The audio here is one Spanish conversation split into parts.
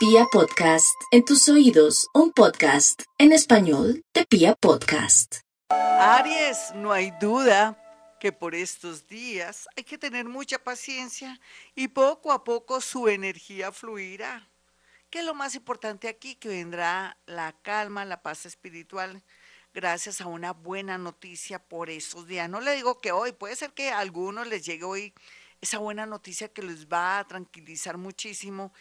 Pia Podcast, en tus oídos, un podcast en español de Pia Podcast. Aries, no hay duda que por estos días hay que tener mucha paciencia y poco a poco su energía fluirá. Que es lo más importante aquí, que vendrá la calma, la paz espiritual, gracias a una buena noticia por estos días. No le digo que hoy, puede ser que a algunos les llegue hoy esa buena noticia que les va a tranquilizar muchísimo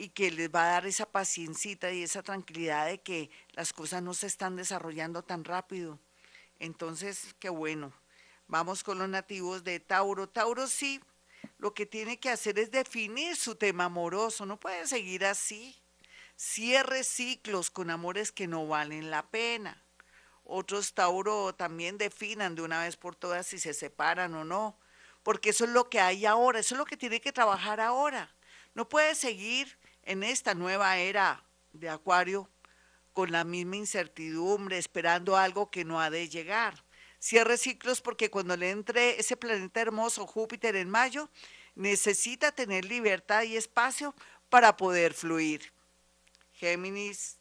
y que les va a dar esa paciencita y esa tranquilidad de que las cosas no se están desarrollando tan rápido. Entonces, qué bueno. Vamos con los nativos de Tauro. Tauro sí, lo que tiene que hacer es definir su tema amoroso. No puede seguir así. Cierre ciclos con amores que no valen la pena. Otros Tauro también definan de una vez por todas si se separan o no, porque eso es lo que hay ahora, eso es lo que tiene que trabajar ahora. No puede seguir en esta nueva era de Acuario con la misma incertidumbre, esperando algo que no ha de llegar. Cierre ciclos porque cuando le entre ese planeta hermoso Júpiter en mayo, necesita tener libertad y espacio para poder fluir. Géminis,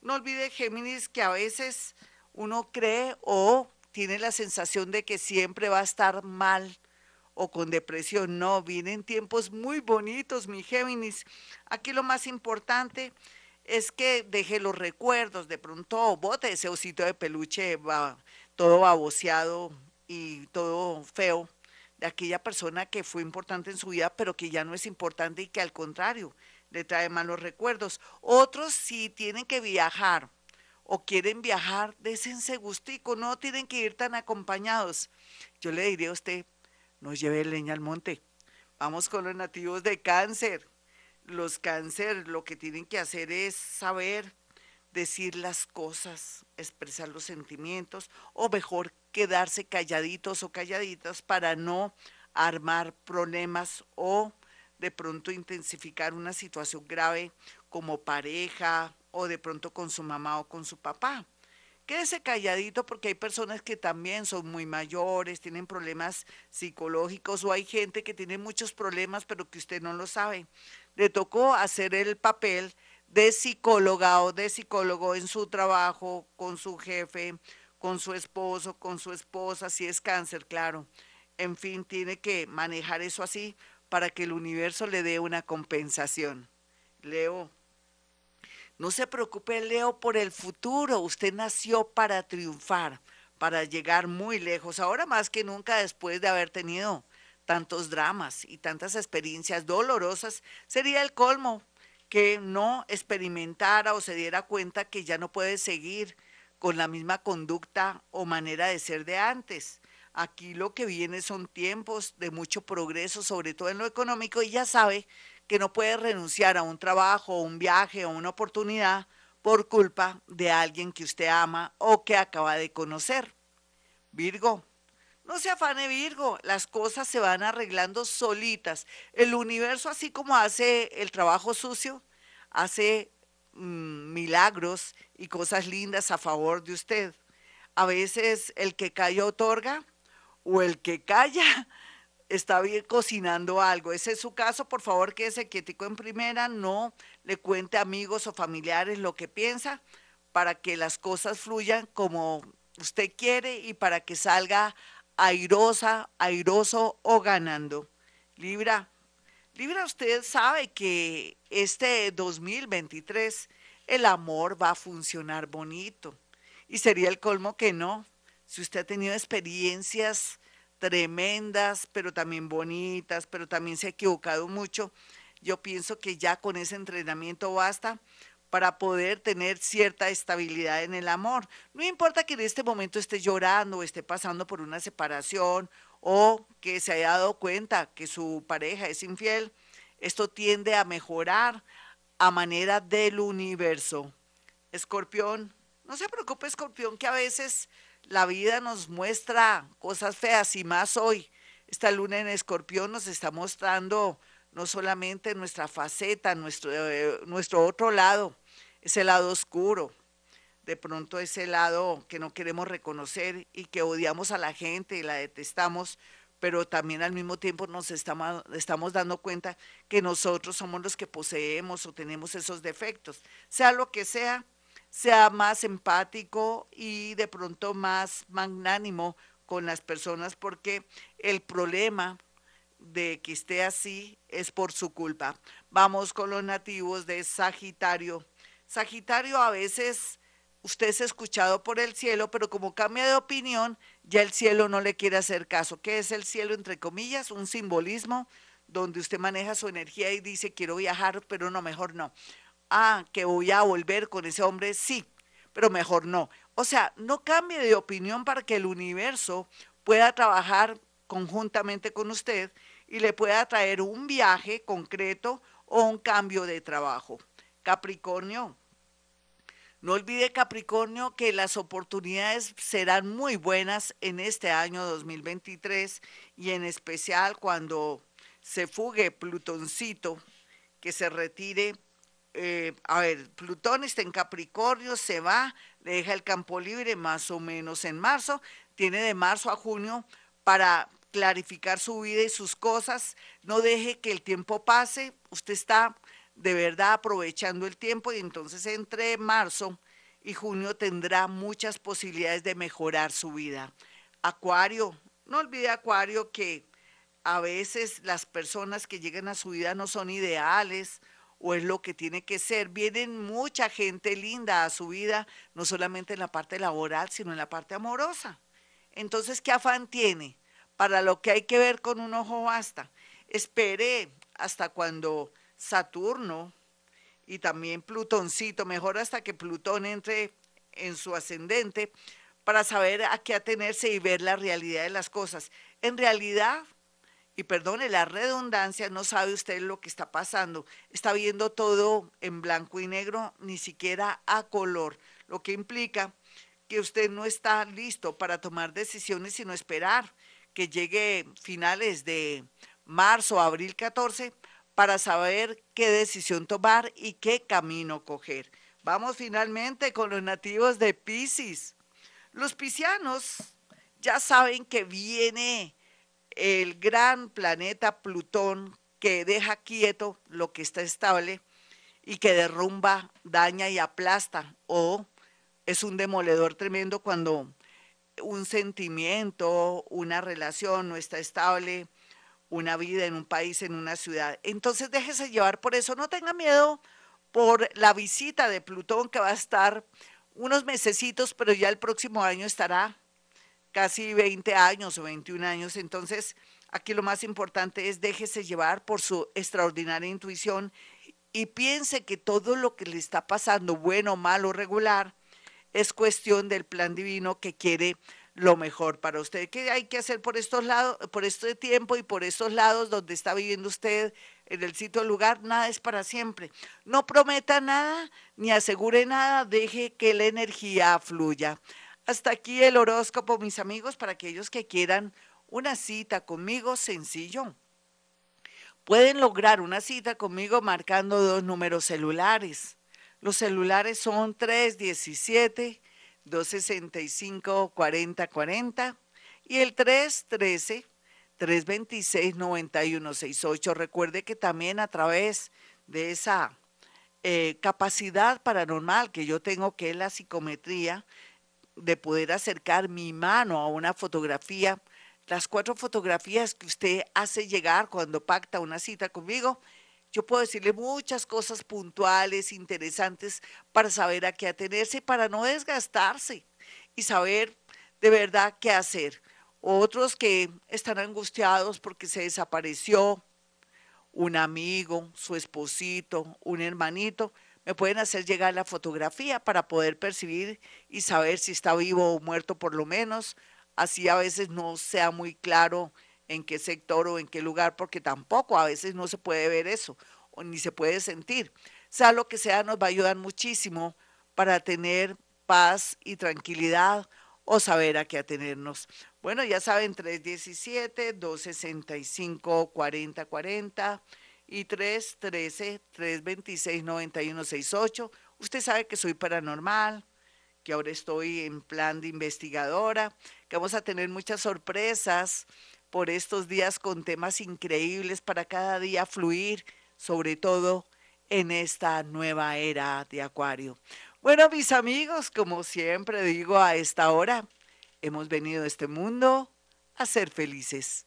no olvide Géminis que a veces uno cree o tiene la sensación de que siempre va a estar mal o con depresión. No, vienen tiempos muy bonitos, mi Géminis. Aquí lo más importante es que deje los recuerdos, de pronto bote ese osito de peluche todo baboseado y todo feo de aquella persona que fue importante en su vida, pero que ya no es importante y que al contrario le trae malos recuerdos. Otros sí tienen que viajar o quieren viajar, désense gustico, no tienen que ir tan acompañados. Yo le diría a usted, no lleve leña al monte. Vamos con los nativos de cáncer. Los cáncer lo que tienen que hacer es saber decir las cosas, expresar los sentimientos o mejor quedarse calladitos o calladitas para no armar problemas o de pronto intensificar una situación grave como pareja o de pronto con su mamá o con su papá. Quédese calladito porque hay personas que también son muy mayores, tienen problemas psicológicos o hay gente que tiene muchos problemas pero que usted no lo sabe. Le tocó hacer el papel de psicóloga o de psicólogo en su trabajo, con su jefe, con su esposo, con su esposa, si es cáncer, claro. En fin, tiene que manejar eso así para que el universo le dé una compensación. Leo, no se preocupe, Leo, por el futuro. Usted nació para triunfar, para llegar muy lejos. Ahora más que nunca, después de haber tenido tantos dramas y tantas experiencias dolorosas, sería el colmo que no experimentara o se diera cuenta que ya no puede seguir con la misma conducta o manera de ser de antes. Aquí lo que viene son tiempos de mucho progreso, sobre todo en lo económico, y ya sabe que no puede renunciar a un trabajo, un viaje o una oportunidad por culpa de alguien que usted ama o que acaba de conocer. Virgo, no se afane Virgo, las cosas se van arreglando solitas. El universo, así como hace el trabajo sucio, hace mm, milagros y cosas lindas a favor de usted. A veces el que calla otorga o el que calla está bien cocinando algo. Ese es su caso, por favor, que ese quietico en primera, no le cuente a amigos o familiares lo que piensa para que las cosas fluyan como usted quiere y para que salga airosa, airoso o ganando. Libra, Libra, usted sabe que este 2023 el amor va a funcionar bonito y sería el colmo que no. Si usted ha tenido experiencias tremendas, pero también bonitas, pero también se ha equivocado mucho. Yo pienso que ya con ese entrenamiento basta para poder tener cierta estabilidad en el amor. No importa que en este momento esté llorando o esté pasando por una separación o que se haya dado cuenta que su pareja es infiel, esto tiende a mejorar a manera del universo. Escorpión, no se preocupe, Escorpión, que a veces la vida nos muestra cosas feas y más hoy. Esta luna en escorpión nos está mostrando no solamente nuestra faceta, nuestro, eh, nuestro otro lado, ese lado oscuro, de pronto ese lado que no queremos reconocer y que odiamos a la gente y la detestamos, pero también al mismo tiempo nos estamos dando cuenta que nosotros somos los que poseemos o tenemos esos defectos. Sea lo que sea, sea más empático y de pronto más magnánimo con las personas porque el problema de que esté así es por su culpa. Vamos con los nativos de Sagitario. Sagitario a veces usted es escuchado por el cielo, pero como cambia de opinión, ya el cielo no le quiere hacer caso. ¿Qué es el cielo, entre comillas? Un simbolismo donde usted maneja su energía y dice, quiero viajar, pero no, mejor no. Ah, que voy a volver con ese hombre, sí, pero mejor no. O sea, no cambie de opinión para que el universo pueda trabajar conjuntamente con usted y le pueda traer un viaje concreto o un cambio de trabajo. Capricornio, no olvide Capricornio que las oportunidades serán muy buenas en este año 2023 y en especial cuando se fugue Plutoncito, que se retire. Eh, a ver, Plutón está en Capricornio, se va, deja el campo libre más o menos en marzo, tiene de marzo a junio para clarificar su vida y sus cosas, no deje que el tiempo pase, usted está de verdad aprovechando el tiempo y entonces entre marzo y junio tendrá muchas posibilidades de mejorar su vida. Acuario, no olvide Acuario que a veces las personas que llegan a su vida no son ideales o es lo que tiene que ser. Vienen mucha gente linda a su vida, no solamente en la parte laboral, sino en la parte amorosa. Entonces, ¿qué afán tiene? Para lo que hay que ver con un ojo basta. Espere hasta cuando Saturno y también Plutoncito, mejor hasta que Plutón entre en su ascendente para saber a qué atenerse y ver la realidad de las cosas. En realidad, y perdone la redundancia, no sabe usted lo que está pasando. Está viendo todo en blanco y negro, ni siquiera a color, lo que implica que usted no está listo para tomar decisiones, sino esperar que llegue finales de marzo, abril 14 para saber qué decisión tomar y qué camino coger. Vamos finalmente con los nativos de Pisces. Los piscianos ya saben que viene el gran planeta Plutón que deja quieto lo que está estable y que derrumba, daña y aplasta. O es un demoledor tremendo cuando un sentimiento, una relación no está estable, una vida en un país, en una ciudad. Entonces déjese llevar por eso, no tenga miedo por la visita de Plutón que va a estar unos mesecitos, pero ya el próximo año estará casi 20 años o 21 años. Entonces, aquí lo más importante es déjese llevar por su extraordinaria intuición y piense que todo lo que le está pasando, bueno, malo, regular, es cuestión del plan divino que quiere lo mejor para usted. ¿Qué hay que hacer por estos lados, por este tiempo y por estos lados donde está viviendo usted en el sitio lugar? Nada es para siempre. No prometa nada ni asegure nada, deje que la energía fluya. Hasta aquí el horóscopo, mis amigos, para aquellos que quieran una cita conmigo, sencillo. Pueden lograr una cita conmigo marcando dos números celulares. Los celulares son 317 265-4040 y el 313-326-9168. Recuerde que también a través de esa eh, capacidad paranormal que yo tengo, que es la psicometría, de poder acercar mi mano a una fotografía, las cuatro fotografías que usted hace llegar cuando pacta una cita conmigo, yo puedo decirle muchas cosas puntuales, interesantes, para saber a qué atenerse, para no desgastarse y saber de verdad qué hacer. Otros que están angustiados porque se desapareció un amigo, su esposito, un hermanito, me pueden hacer llegar la fotografía para poder percibir y saber si está vivo o muerto por lo menos. Así a veces no sea muy claro en qué sector o en qué lugar, porque tampoco a veces no se puede ver eso o ni se puede sentir. Sea lo que sea, nos va a ayudar muchísimo para tener paz y tranquilidad o saber a qué atenernos. Bueno, ya saben, 317-265-4040 y 313-326-9168. Usted sabe que soy paranormal, que ahora estoy en plan de investigadora, que vamos a tener muchas sorpresas por estos días con temas increíbles para cada día fluir, sobre todo en esta nueva era de Acuario. Bueno, mis amigos, como siempre digo a esta hora, hemos venido a este mundo a ser felices.